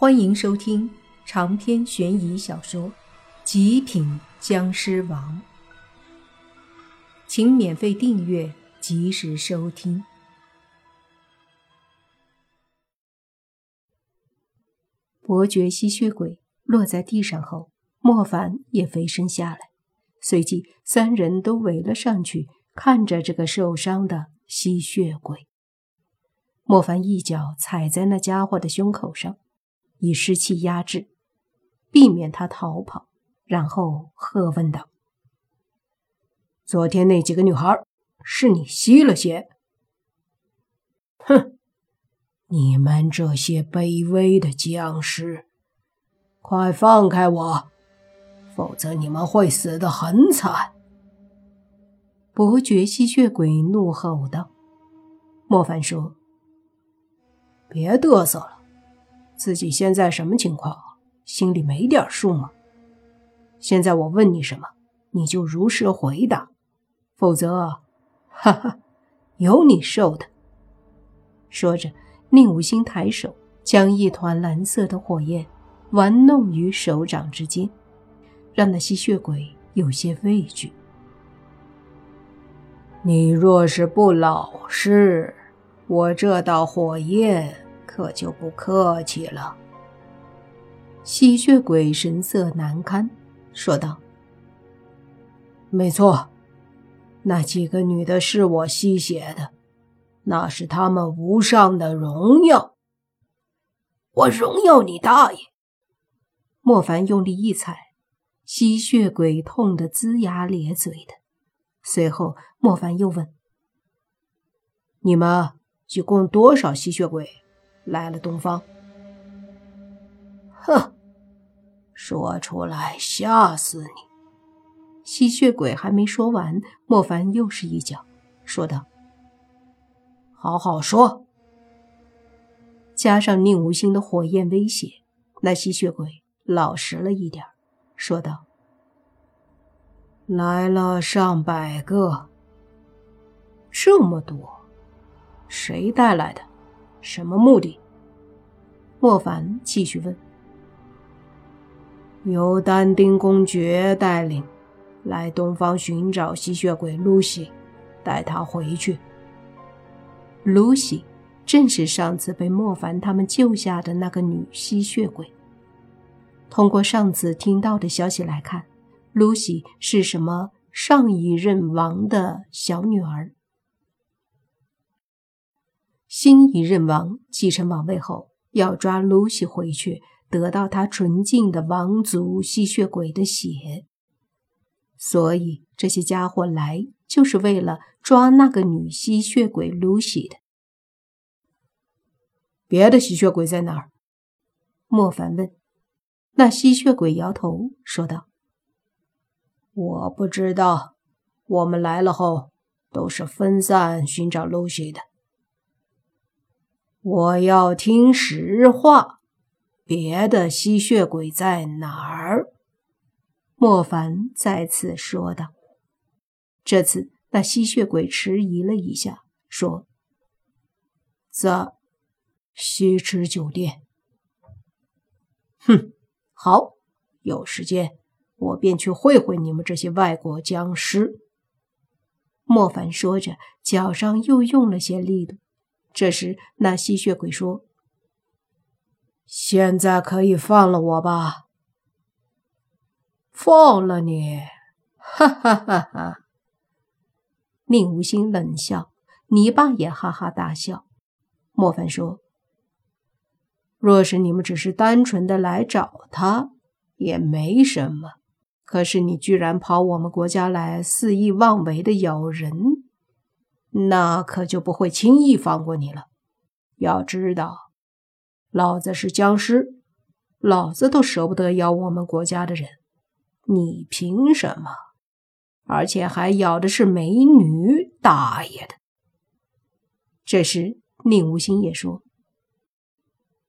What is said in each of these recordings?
欢迎收听长篇悬疑小说《极品僵尸王》，请免费订阅，及时收听。伯爵吸血鬼落在地上后，莫凡也飞身下来，随即三人都围了上去，看着这个受伤的吸血鬼。莫凡一脚踩在那家伙的胸口上。以湿气压制，避免他逃跑，然后喝问道：“昨天那几个女孩是你吸了血？哼！你们这些卑微的僵尸，快放开我，否则你们会死得很惨！”伯爵吸血鬼怒吼道。莫凡说：“别嘚瑟了。”自己现在什么情况？心里没点数吗？现在我问你什么，你就如实回答，否则，哈哈，有你受的。说着，宁无心抬手将一团蓝色的火焰玩弄于手掌之间，让那吸血鬼有些畏惧。你若是不老实，我这道火焰。可就不客气了。吸血鬼神色难堪，说道：“没错，那几个女的是我吸血的，那是他们无上的荣耀。我荣耀你大爷！”莫凡用力一踩，吸血鬼痛得龇牙咧嘴的。随后，莫凡又问：“你们一共多少吸血鬼？”来了东方，哼，说出来吓死你！吸血鬼还没说完，莫凡又是一脚，说道：“好好说。”加上宁无心的火焰威胁，那吸血鬼老实了一点，说道：“来了上百个，这么多，谁带来的？”什么目的？莫凡继续问。由丹丁公爵带领，来东方寻找吸血鬼露西，带他回去。露西正是上次被莫凡他们救下的那个女吸血鬼。通过上次听到的消息来看，露西是什么上一任王的小女儿。新一任王继承王位后，要抓露西回去，得到他纯净的王族吸血鬼的血。所以这些家伙来就是为了抓那个女吸血鬼露西的。别的吸血鬼在哪儿？莫凡问。那吸血鬼摇头说道：“我不知道，我们来了后都是分散寻找露西的。”我要听实话，别的吸血鬼在哪儿？莫凡再次说道。这次那吸血鬼迟疑了一下，说：“在西池酒店。”哼，好，有时间我便去会会你们这些外国僵尸。莫凡说着，脚上又用了些力度。这时，那吸血鬼说：“现在可以放了我吧？放了你！”哈哈哈哈！宁无心冷笑，泥巴也哈哈大笑。莫凡说：“若是你们只是单纯的来找他，也没什么。可是你居然跑我们国家来，肆意妄为的咬人！”那可就不会轻易放过你了。要知道，老子是僵尸，老子都舍不得咬我们国家的人，你凭什么？而且还咬的是美女，大爷的！这时，宁无心也说：“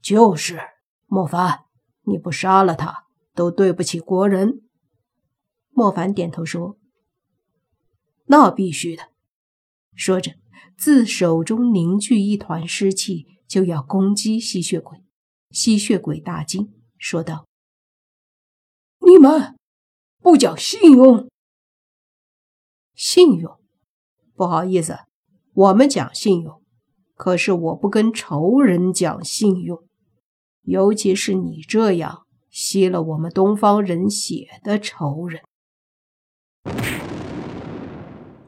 就是莫凡，你不杀了他，都对不起国人。”莫凡点头说：“那必须的。”说着，自手中凝聚一团湿气，就要攻击吸血鬼。吸血鬼大惊，说道：“你们不讲信用！信用？不好意思，我们讲信用，可是我不跟仇人讲信用，尤其是你这样吸了我们东方人血的仇人。”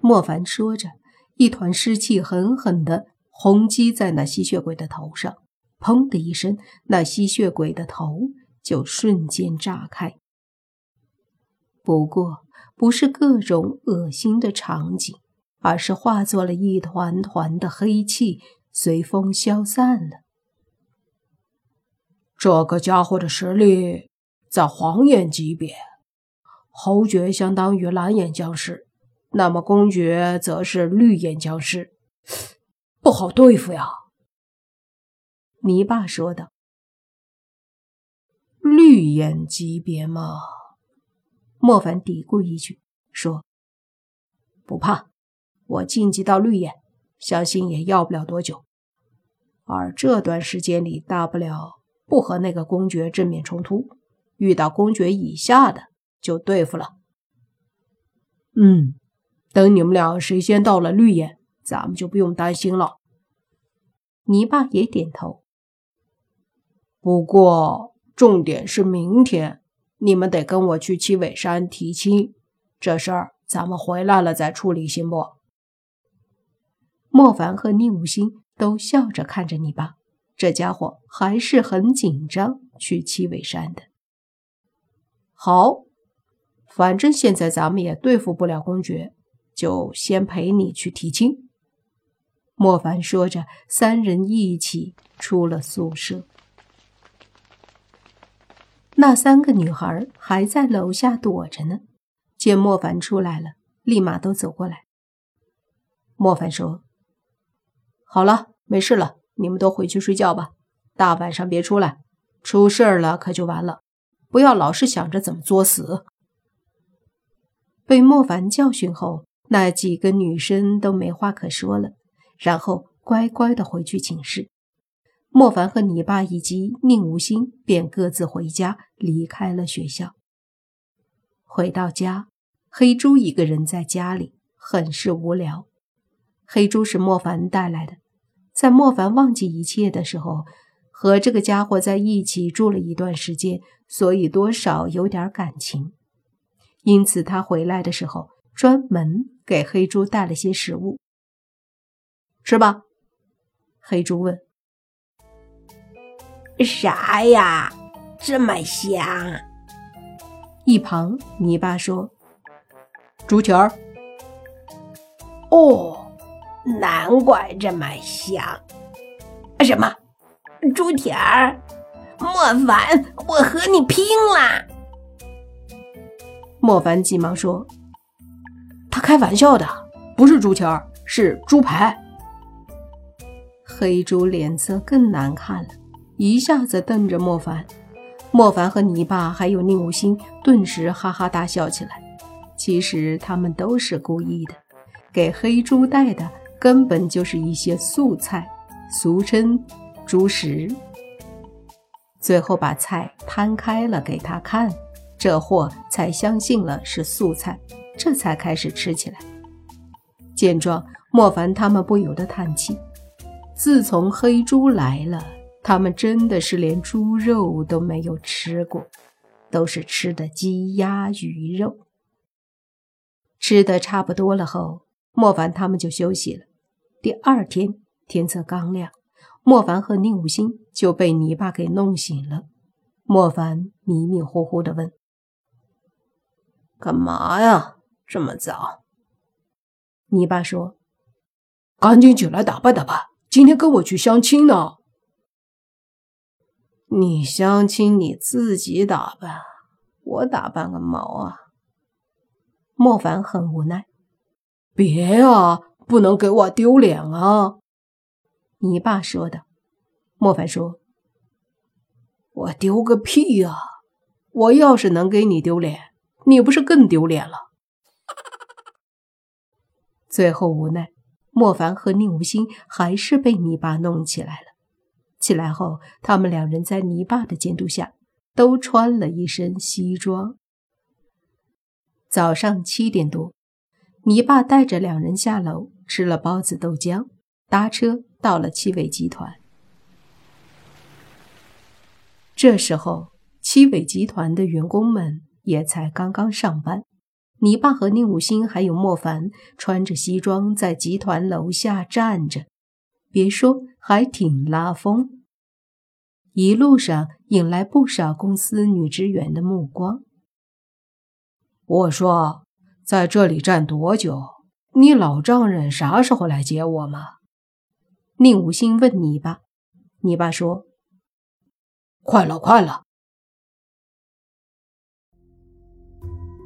莫凡说着，一团湿气狠狠地轰击在那吸血鬼的头上。砰的一声，那吸血鬼的头就瞬间炸开。不过，不是各种恶心的场景，而是化作了一团团的黑气，随风消散了。这个家伙的实力在黄眼级别，侯爵相当于蓝眼僵尸，那么公爵则是绿眼僵尸，不好对付呀。泥巴说道：“绿眼级别吗？”莫凡嘀咕一句说：“不怕，我晋级到绿眼，相信也要不了多久。而这段时间里，大不了不和那个公爵正面冲突，遇到公爵以下的就对付了。嗯，等你们俩谁先到了绿眼，咱们就不用担心了。”泥巴也点头。不过，重点是明天你们得跟我去七尾山提亲，这事儿咱们回来了再处理，行不？莫凡和宁无心都笑着看着你爸，这家伙还是很紧张去七尾山的。好，反正现在咱们也对付不了公爵，就先陪你去提亲。莫凡说着，三人一起出了宿舍。那三个女孩还在楼下躲着呢，见莫凡出来了，立马都走过来。莫凡说：“好了，没事了，你们都回去睡觉吧，大晚上别出来，出事儿了可就完了。不要老是想着怎么作死。”被莫凡教训后，那几个女生都没话可说了，然后乖乖的回去寝室。莫凡和你爸以及宁无心便各自回家，离开了学校。回到家，黑猪一个人在家里，很是无聊。黑猪是莫凡带来的，在莫凡忘记一切的时候，和这个家伙在一起住了一段时间，所以多少有点感情。因此，他回来的时候，专门给黑猪带了些食物。吃吧，黑猪问。啥呀，这么香？一旁，泥巴说：“猪蹄儿。”哦，难怪这么香。什么？猪蹄儿？莫凡，我和你拼了！莫凡急忙说：“他开玩笑的，不是猪蹄儿，是猪排。”黑猪脸色更难看了。一下子瞪着莫凡，莫凡和泥巴还有宁无心顿时哈哈大笑起来。其实他们都是故意的，给黑猪带的根本就是一些素菜，俗称猪食。最后把菜摊开了给他看，这货才相信了是素菜，这才开始吃起来。见状，莫凡他们不由得叹气：自从黑猪来了。他们真的是连猪肉都没有吃过，都是吃的鸡鸭鱼肉。吃的差不多了后，莫凡他们就休息了。第二天天色刚亮，莫凡和宁武星就被泥巴给弄醒了。莫凡迷迷糊糊的问：“干嘛呀？这么早？”你爸说：“赶紧起来打扮打扮，今天跟我去相亲呢。”你相亲你自己打扮，我打扮个毛啊！莫凡很无奈。别啊，不能给我丢脸啊！你爸说的。莫凡说：“我丢个屁呀！我要是能给你丢脸，你不是更丢脸了？” 最后无奈，莫凡和宁无心还是被泥巴弄起来了。起来后，他们两人在泥巴的监督下，都穿了一身西装。早上七点多，泥巴带着两人下楼，吃了包子豆浆，搭车到了七伟集团。这时候，七伟集团的员工们也才刚刚上班。你爸和宁武兴还有莫凡穿着西装在集团楼下站着，别说还挺拉风。一路上引来不少公司女职员的目光。我说，在这里站多久？你老丈人啥时候来接我吗？宁武兴问你爸，你爸说：“快了，快了。”